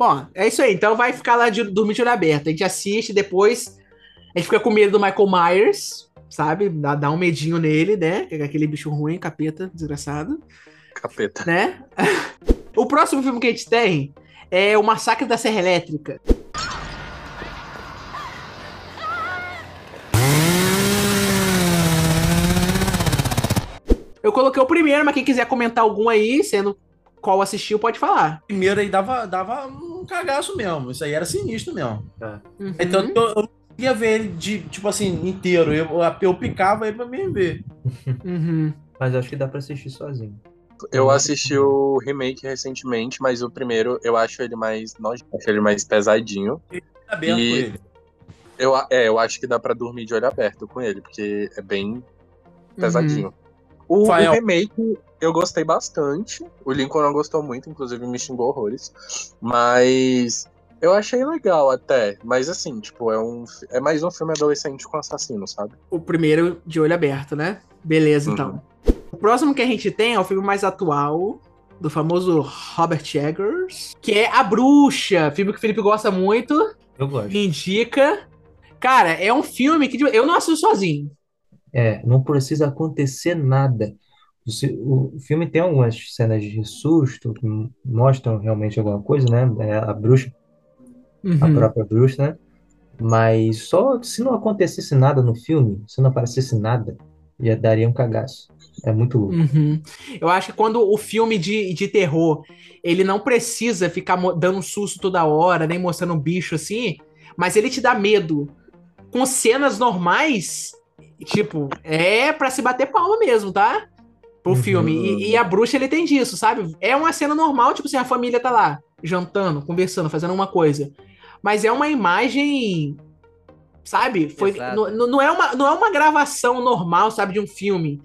Bom, é isso aí. Então vai ficar lá de dormir de olho aberto. A gente assiste, depois a gente fica com medo do Michael Myers, sabe? Dá, dá um medinho nele, né? Que é Aquele bicho ruim, capeta, desgraçado, capeta. né? o próximo filme que a gente tem é O Massacre da Serra Elétrica. Eu coloquei o primeiro, mas quem quiser comentar algum aí, sendo qual assistiu, pode falar. Primeiro aí dava, dava um cagaço mesmo. Isso aí era sinistro mesmo. Uhum. Então eu, eu não conseguia ver ele de, tipo assim, inteiro. Eu, eu picava ele pra mim ver. Uhum. Mas acho que dá pra assistir sozinho. Eu assisti o remake recentemente, mas o primeiro eu acho ele mais nojento, acho ele mais pesadinho. Tá aberto E- com ele. Eu, é, eu acho que dá pra dormir de olho aberto com ele, porque é bem pesadinho. O, o Fael. remake eu gostei bastante. O Lincoln não gostou muito, inclusive me xingou horrores. Mas eu achei legal até. Mas assim, tipo, é um é mais um filme adolescente com assassino, sabe? O primeiro de olho aberto, né? Beleza, Uhum. então. O próximo que a gente tem é o filme mais atual, do famoso Robert Eggers, que é A Bruxa, filme que o Felipe gosta muito, Eu gosto. me indica. Cara, é um filme que tipo, eu não assisto sozinho. É, não precisa acontecer nada. O, filme tem algumas cenas de susto que mostram realmente alguma coisa, né? É a bruxa, a Uhum. própria bruxa, né? Mas só se não acontecesse nada no filme, se não aparecesse nada, já daria um cagaço. É muito louco. Uhum. Eu acho que quando o filme de, de terror, ele não precisa ficar dando susto toda hora, nem mostrando um bicho assim, mas ele te dá medo. Com cenas normais, tipo, é pra se bater palma mesmo, tá? Pro Uhum. filme. E, e a bruxa, ele tem disso, sabe? É uma cena normal, tipo assim, a família tá lá, jantando, conversando, fazendo uma coisa. Mas é uma imagem. Sabe? Foi, não, não- é uma, não é uma gravação normal, sabe, de um filme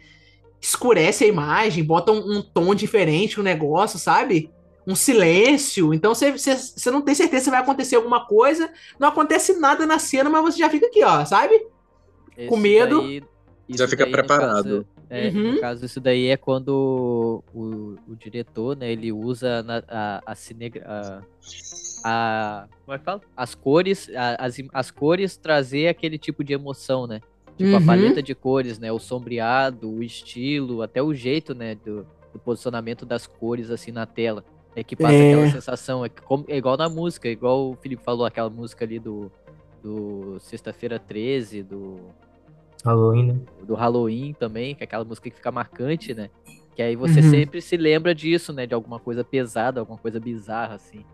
escurece a imagem, bota um, um tom diferente no negócio, sabe? Um silêncio. Então você você- você não tem certeza se vai acontecer alguma coisa. Não acontece nada na cena, mas você já fica aqui, ó, sabe? Esse Com medo. daí- Já fica preparado. É, Uhum. No caso, isso daí é quando o, o diretor, né, ele usa na- a, a, cinegra- a, a- como é que fala? As cores, a- as, as cores trazer aquele tipo de emoção, né? Tipo, Uhum. a paleta de cores, né? O sombreado, o estilo, até o jeito, né? Do, do posicionamento das cores, assim, na tela. É que passa É. aquela sensação. É, como- é igual na música, igual o Felipe falou, aquela música ali do, do Sexta-feira 13, do Halloween, né? do Halloween também, que é aquela música que fica marcante, né? Que aí você Uhum. sempre se lembra disso, né? De alguma coisa pesada, alguma coisa bizarra, assim.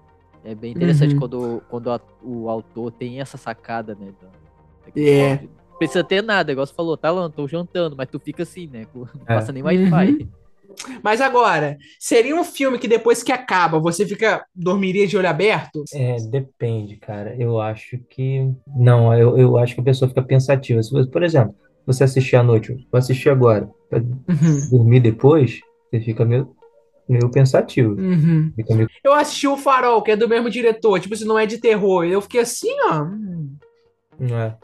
É bem interessante Uhum. quando, quando a- o autor tem essa sacada, né? do- É. Não precisa ter nada, igual você falou, tá lá, tô jantando, mas tu fica assim, né? Não É. passa nem Wi-Fi. Uhum. Mas agora, seria um filme que depois que acaba, você fica. dormiria de olho aberto? É, depende, cara. Eu acho que. Não, eu, eu acho que a pessoa fica pensativa. Se você, por exemplo, você assistir à noite, vou assistir agora, pra Uhum. dormir depois, você fica meio, meio pensativo. Uhum. Fica meio... Eu assisti o Farol, que é do mesmo diretor, tipo, se não é de terror. Eu fiquei assim, ó. hum. É.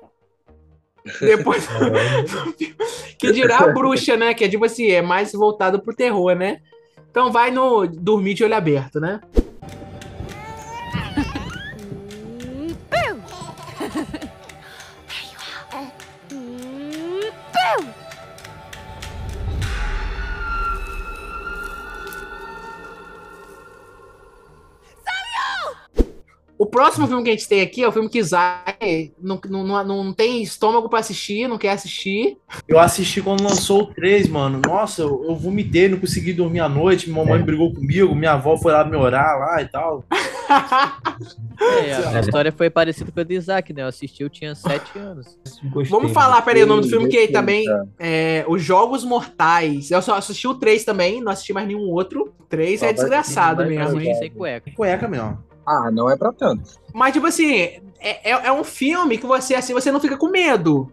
Depois. que dirá a bruxa, né? Que é tipo assim, é mais voltado pro terror, né? Então vai no dormir de olho aberto, né? Próximo filme que a gente tem aqui é o filme que Isaac não, não, não, não tem estômago pra assistir, não quer assistir. Eu assisti quando lançou o 3, mano. Nossa, eu, eu vomitei, não consegui dormir à noite. Minha mamãe É. brigou comigo, minha avó foi lá me orar lá e tal. É, a história foi parecida com a do Isaac, né? Eu assisti, eu tinha 7 anos. Gostei. Vamos falar, peraí, o nome do filme que Gostei, também é Os Jogos Mortais. Eu só assisti o 3 também, não assisti mais nenhum outro. O 3 é desgraçado mesmo? Sem cueca. Cueca mesmo. Ah, não é pra tanto. Mas, tipo assim, é, é, é um filme que você, assim, você não fica com medo,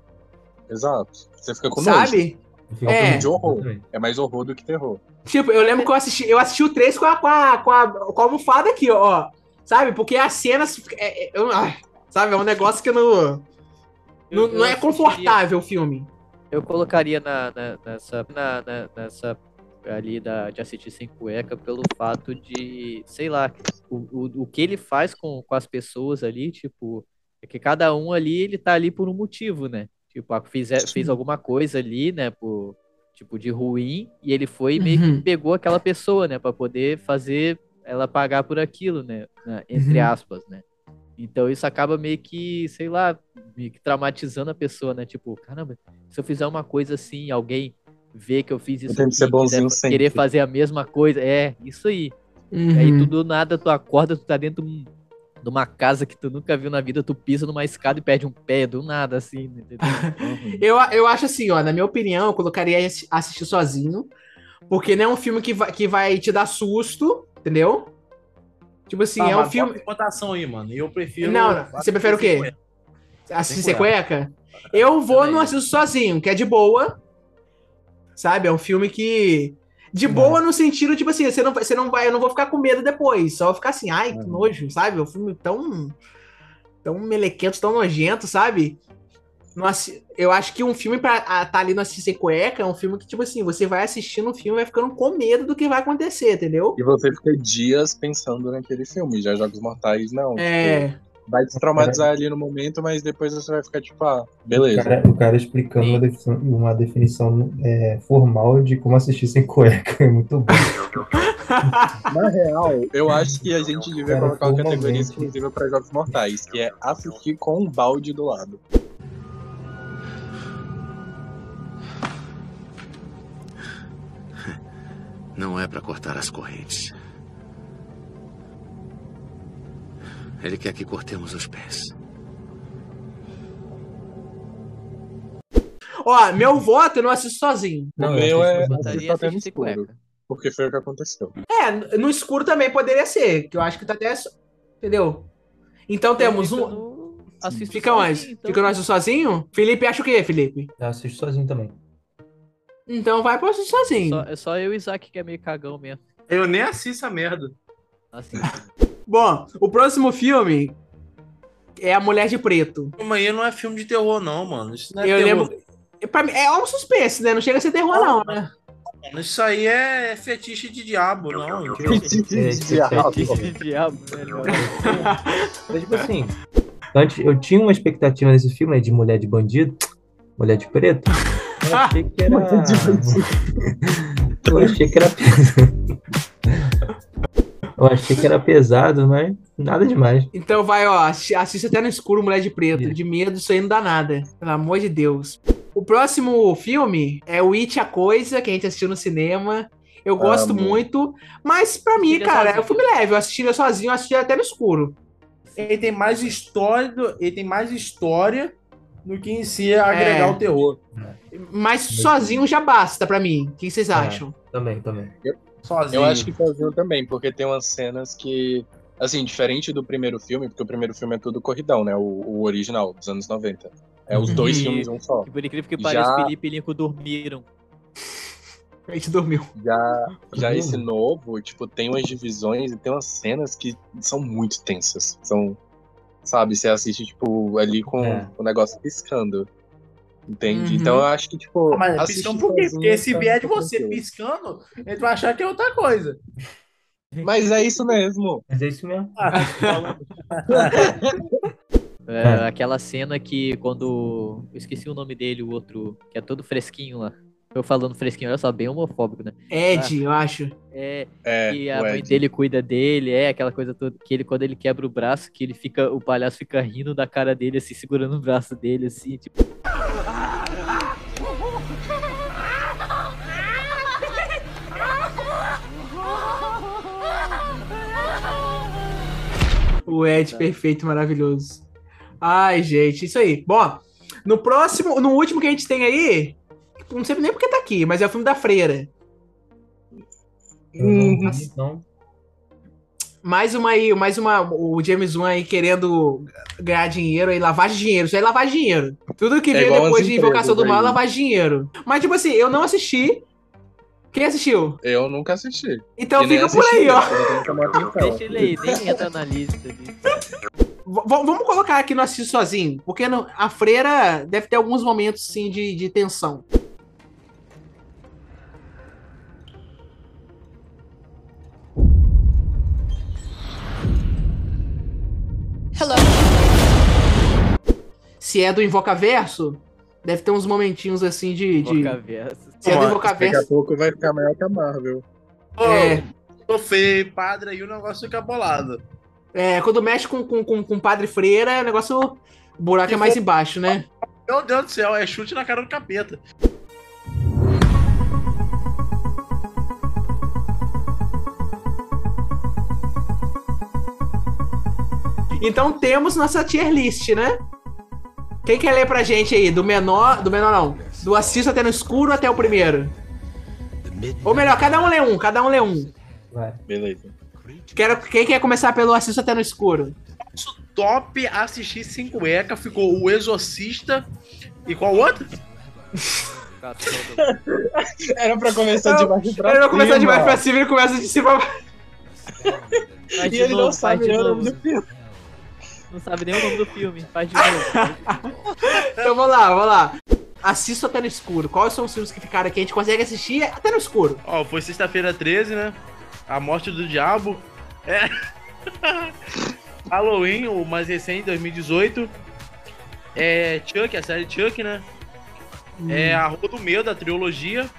Exato. Você fica com nojo. sabe? Fica É. com filme de horror. É mais horror do que terror. Tipo, eu lembro que eu assisti, eu assisti o 3 com a, com a, com a, com a almofada aqui, ó. Sabe? Porque as cenas. É, é- eu- ai, sabe? É um negócio que não. Eu- Não, eu não é confortável o filme. Eu colocaria na, na- nessa, na- na- nessa ali da, de assistir sem cueca pelo fato de, sei lá, o, o, o que ele faz com, com as pessoas ali, tipo, é que cada um ali, ele tá ali por um motivo, né? Tipo, a- fez, fez alguma coisa ali, né, por, tipo, de ruim, e ele foi e meio Uhum. que pegou aquela pessoa, né, pra poder fazer ela pagar por aquilo, né, né, entre Uhum. aspas, né? Então isso acaba meio que, sei lá, meio que traumatizando a pessoa, né? Tipo, caramba, se eu fizer uma coisa assim, alguém vê que eu fiz isso tenho que ser quiser bonzinho sempre. querer fazer a mesma coisa, é, isso aí. Uhum. Aí tu do nada, tu acorda, tu tá dentro de um- de uma casa que tu nunca viu na vida, tu pisa numa escada e perde um pé, do nada, assim, entendeu? Eu, eu acho assim, ó, na minha opinião, eu colocaria assi- assistir sozinho. Porque não é um filme que vai, que vai te dar susto, entendeu? Tipo assim, Tá, é um filme. votação aí, mano. Eu prefiro. Não, não, você prefere o quê? Assistir cueca? Eu vou no assisto sozinho, que é de boa. Sabe? É um filme que. De boa no sentido, tipo assim, você não, vai- você não vai, eu não vou ficar com medo depois. Só ficar assim, ai, que nojo, sabe? É um filme tão. tão melequento, tão nojento, sabe? Não assi- eu acho que um filme pra estar tá ali no assistir cueca é um filme que, tipo assim, você vai assistindo o filme e vai ficando com medo do que vai acontecer, entendeu? E você fica dias pensando naquele filme. Já Jogos Mortais, não. Tipo, É. vai te traumatizar ali no momento, mas depois você vai ficar tipo, ah, beleza. O cara, o cara explicando uma definição, uma definição, é, formal de como assistir sem cueca. É muito bom. Na real, eu acho que a gente devia Cara, colocar uma categoria exclusiva para Jogos Mortais, que é assistir com um balde do lado. Não é pra cortar as correntes. Ele quer que cortemos os pés. Ó, meu voto eu não assisto sozinho. o Não, eu meu é assisto botaria assistir até no assistir escuro. cueca. Porque foi o que aconteceu. É, no escuro também poderia ser, que eu acho que tá até. Entendeu? Então temos um. assisto Fica onde? sozinho, então. Fica nós sozinho? Felipe acha o quê, Felipe? Eu assisto sozinho também. Então vai pra assistir sozinho. Só, é só eu e o Isaac que é meio cagão mesmo. Eu nem assisto a merda. Assim, Bom, o próximo filme é A Mulher de Preto. Mas aí não é filme de terror, não, mano. Isso não é eu terror. lembro. Mim, é um suspense, né? Não chega a ser terror, não, né? mano. Isso aí é fetiche de diabo, não. Diabo. diabo, velho. Mas, tipo assim, antes, eu tinha uma expectativa nesse filme né, de mulher de bandido, mulher de preto. Eu achei que era. eu achei que era. Eu achei que era pesado, mas nada demais. Então vai, ó, assi- assiste até no escuro Mulher de Preto. De medo, isso aí não dá nada. Pelo amor de Deus. O próximo filme é o It a Coisa, que a gente assistiu no cinema. Eu gosto Amo. muito, mas pra mim, Assistiria cara, é um sozinho. filme leve. Eu assistiria sozinho, eu assistiria até no escuro. Ele tem mais história, do- ele tem mais história do que em si agregar É. o terror. Mas sozinho já basta pra mim. O que vocês acham? Também, também. Sozinho. Eu acho que sozinho também, porque tem umas cenas que. Assim, diferente do primeiro filme, porque o primeiro filme é tudo corridão, né? O, o original, dos anos 90. É os dois Uhum. filmes um só. Que por incrível que Já- pareça, Felipe e Lincoln dormiram. A gente dormiu. Já, já Uhum. esse novo, tipo, tem umas divisões e tem umas cenas que são muito tensas. São, sabe, você assiste, tipo, ali com É. o negócio piscando. Entende? Uhum. Então eu acho que, tipo. Ah, Mas assistir piscando por quê? Porque se vier de tá você tranquilo. piscando, ele vai achar que é outra coisa. Mas é isso mesmo. Mas é isso mesmo. É, É. Aquela cena que quando. Eu esqueci o nome dele, o outro, que é todo fresquinho lá. Eu falando fresquinho, olha só, bem homofóbico, né? Ed, eu acho. É, É, e a mãe Ed. dele cuida dele, é aquela coisa toda que ele quando ele quebra o braço, que ele fica, o palhaço fica rindo da cara dele assim, segurando o braço dele assim, tipo, O Ed perfeito, maravilhoso. Ai, gente, isso aí. Bom, no próximo, no último que a gente tem aí, não sei nem porque tá aqui, mas é o filme da Freira. Não então. Mais uma aí, mais uma, o James Wan aí querendo ganhar dinheiro aí, lavagem de dinheiro. Isso aí é de dinheiro. Tudo que É veio depois de Invocação do Mal é de dinheiro. Mas, tipo assim, eu não assisti. Quem assistiu? Eu nunca assisti. Então E fica por assisti, aí, ó. deixa ele aí, nem entra na lista vamos colocar aqui no Assiste Sozinho, porque no- a freira deve ter alguns momentos, sim, de, de tensão. Hello. Se é do Invocaverso, deve ter uns momentinhos assim de. de... Invocaverso. Se é do Daqui a Invocaverso. pouco vai ficar maior que a Marvel. É, Tô feio, padre, aí o negócio fica bolado. é, quando mexe com, com, com, com Padre Freira, o negócio. O buraco é mais embaixo, né? Meu Deus do céu, é chute na cara do capeta. Então temos nossa tier list, né? Quem quer ler pra gente aí? Do menor. Do menor não. Do assisto até no escuro até o primeiro. Ou melhor, cada um lê um, cada um lê um. Vai. Beleza. Quero, quem quer começar pelo assisto até no escuro? Top assistir sem cueca ficou o Exorcista e qual outro? Era pra começar de baixo pra Ele não começar de cima. baixo pra cima, ele começa de cima pra Faz E ele não sabe o nome do filme. Não sabe nem o nome do filme, faz de novo. Então vamos lá, vamos lá. Assisto até no escuro. Quais são os filmes que ficaram aqui? A gente consegue assistir até no escuro. Ó, foi sexta-feira 13, né? A Morte do Diabo. É. Halloween, o mais recente, 2018. É Chuck, a série Chuck, né? É a Rua do Medo, da trilogia.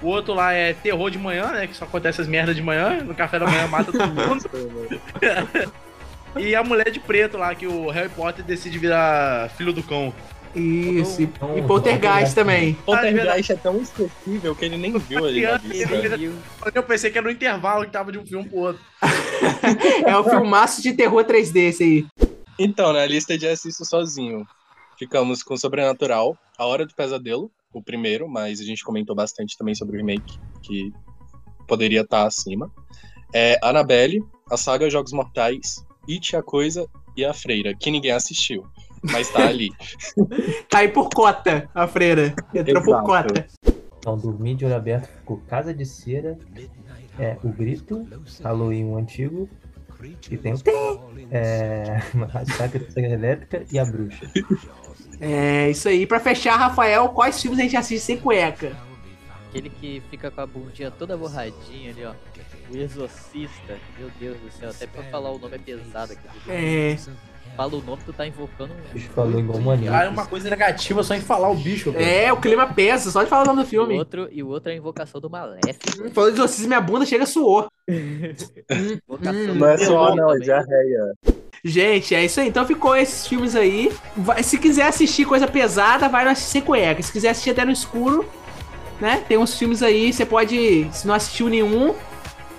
O outro lá é Terror de Manhã, né? Que só acontece as merdas de manhã. No café da manhã mata todo mundo. e a Mulher de Preto lá, que o Harry Potter decide virar filho do cão. Isso. E, e Poltergeist também. Poltergeist é tão esquecível que ele nem viu ali. Eu pensei que era no intervalo que tava de um filme pro outro. É o filmaço de terror 3D esse aí. Então, na lista de assisto sozinho, ficamos com Sobrenatural, A Hora do Pesadelo, o primeiro, mas a gente comentou bastante também sobre o remake, que poderia estar acima. É, Annabelle, a saga Jogos Mortais, It, a Coisa e a Freira, que ninguém assistiu, mas tá ali. Tá aí por cota, a freira. Entrou por Exato. cota. Então, dormir de olho aberto ficou Casa de Cera, é, O Grito, Halloween o Antigo, e tem o é, Massacre da Serra Elétrica e A Bruxa. É, isso aí. Pra fechar, Rafael, quais filmes a gente assiste sem cueca? Aquele que fica com a bundinha toda borradinha ali, ó. O Exorcista. Meu Deus do céu, até pra falar o nome é pesado aqui. É. Fala o nome, tu tá invocando um. O bicho falou igual maníaco. Cara, uma coisa negativa só em falar o bicho, velho. É, o clima pesa, só de falar o nome do O filme. outro, e o outro é a invocação do Maléfico. Falou de exorcismo, minha bunda chega suor. Invocação Não é Demônio não, é também. diarreia. Gente, é isso aí. Então ficou esses filmes aí. Vai- se quiser assistir coisa pesada, vai no assistir cueca. Se quiser assistir até no escuro, né? Tem uns filmes aí, você pode. Se não assistiu nenhum,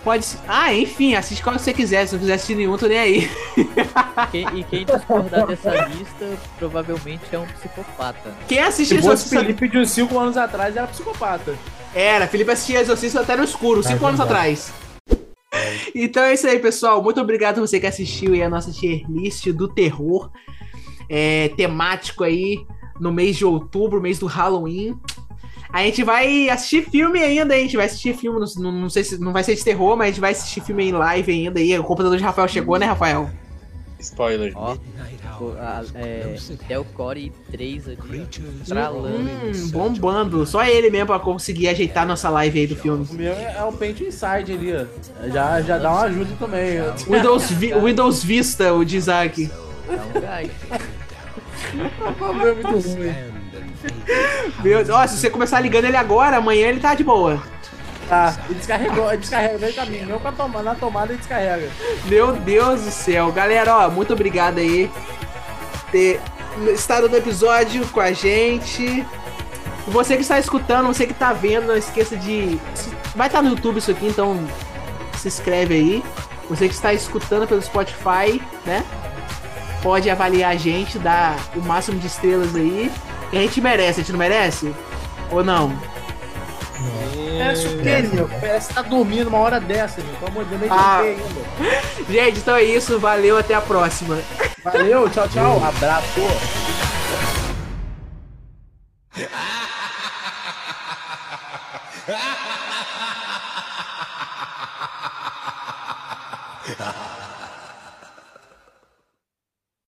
pode. Ah, enfim, assiste qual você quiser. Se não quiser assistir nenhum, tô nem aí. Quem- e quem discordar dessa lista provavelmente é um psicopata. Quem fosse Exorcista. Felipe de uns 5 anos atrás, era psicopata. Era, Felipe assistia Exorcista até no escuro, 5 anos atrás. Então é isso aí, pessoal. Muito obrigado a você que assistiu aí a nossa tier list do terror. É, temático aí no mês de outubro, mês do Halloween. A gente vai assistir filme ainda, a gente vai assistir filme, não, não sei se não vai ser de terror, mas a gente vai assistir filme em live ainda aí. O computador de Rafael chegou, né, Rafael? Spoiler. Ó, o- a- é, Intel Core 3 ali, ó, estralando. Hum, bombando. Só ele mesmo pra conseguir ajeitar nossa live aí do filme. O meu é o Paint Inside ali, ó. Já, já dá uma ajuda também. ó. Windows, Vi- Windows Vista, o de Isaac. Dá um gás. O Pablo é muito ruim. Meu Deus, ó, se você começar ligando ele agora, amanhã ele tá de boa. Tá, e descarregou, ele descarrega meio caminho. Meu com a tomada, na tomada ele descarrega. Meu Deus do céu. Galera, ó, muito obrigado aí por ter estado no episódio com a gente. Você que está escutando, você que está vendo, não esqueça de. Vai estar no YouTube isso aqui, então se inscreve aí. Você que está escutando pelo Spotify, né? Pode avaliar a gente, dar o máximo de estrelas aí. E a gente merece, a gente não merece? Ou não? Parece o quê, meu? Parece que tá dormindo uma hora dessa, meu. Pelo amor de Deus, nem Ah. ainda. Gente, então é isso. Valeu, até a próxima. Valeu, tchau, tchau. Abraço. Ha ha ha ha!